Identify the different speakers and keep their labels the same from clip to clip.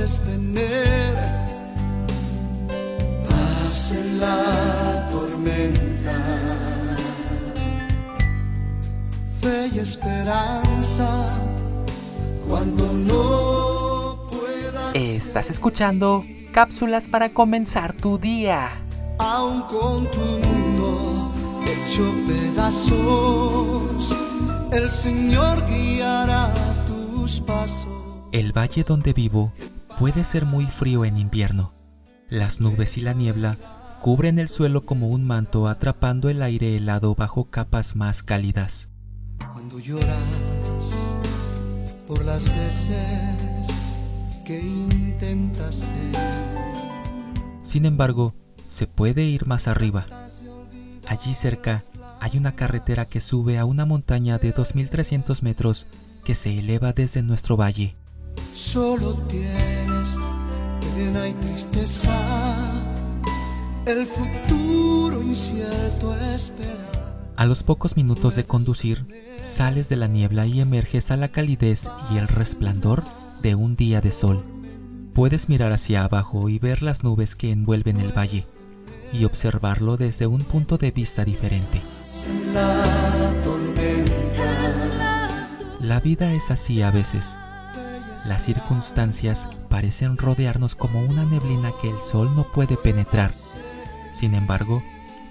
Speaker 1: puedes tener paz en la tormenta, fe y esperanza cuando no puedas.
Speaker 2: Estás escuchando cápsulas para comenzar tu día.
Speaker 1: Aún con tu mundo hecho pedazos, el Señor guiará tus pasos.
Speaker 2: El valle donde vivo puede ser muy frío en invierno. Las nubes y la niebla cubren el suelo como un manto atrapando el aire helado bajo capas más cálidas.
Speaker 1: Cuando lloras por las veces que intentaste.
Speaker 2: Sin embargo, se puede ir más arriba. Allí cerca hay una carretera que sube a una montaña de 2.300 metros que se eleva desde nuestro valle.
Speaker 1: Solo y tristeza, el futuro incierto espera.
Speaker 2: A los pocos minutos de conducir, sales de la niebla y emerges a la calidez y el resplandor de un día de sol. Puedes mirar hacia abajo y ver las nubes que envuelven el valle y observarlo desde un punto de vista diferente.
Speaker 1: La
Speaker 2: vida es así a veces. Las circunstancias parecen rodearnos como una neblina que el sol no puede penetrar. Sin embargo,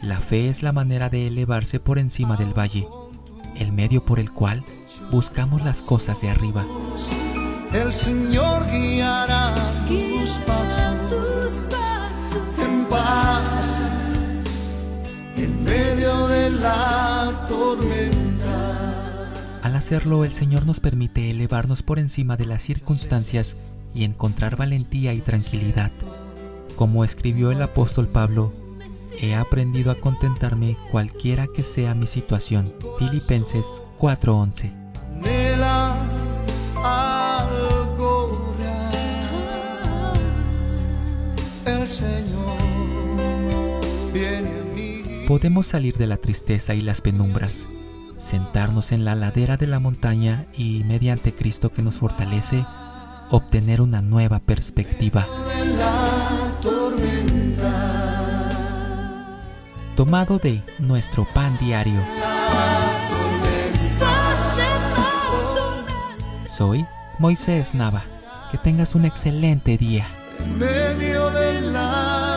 Speaker 2: la fe es la manera de elevarse por encima del valle, el medio por el cual buscamos las cosas de arriba.
Speaker 1: el Señor guiará tus pasos en paz en medio de la tormenta.
Speaker 2: Al hacerlo, el Señor nos permite elevarnos por encima de las circunstancias y encontrar valentía y tranquilidad. Como escribió el apóstol Pablo, he aprendido a contentarme cualquiera que sea mi situación. Filipenses 4:11.
Speaker 1: Anhela algo real. El Señor viene a mí.
Speaker 2: Podemos salir de la tristeza y las penumbras, sentarnos en la ladera de la montaña y, mediante Cristo que nos fortalece, obtener una nueva perspectiva. Tomado de nuestro pan diario. Soy Moisés Nava. Que tengas un excelente día.
Speaker 1: En medio de la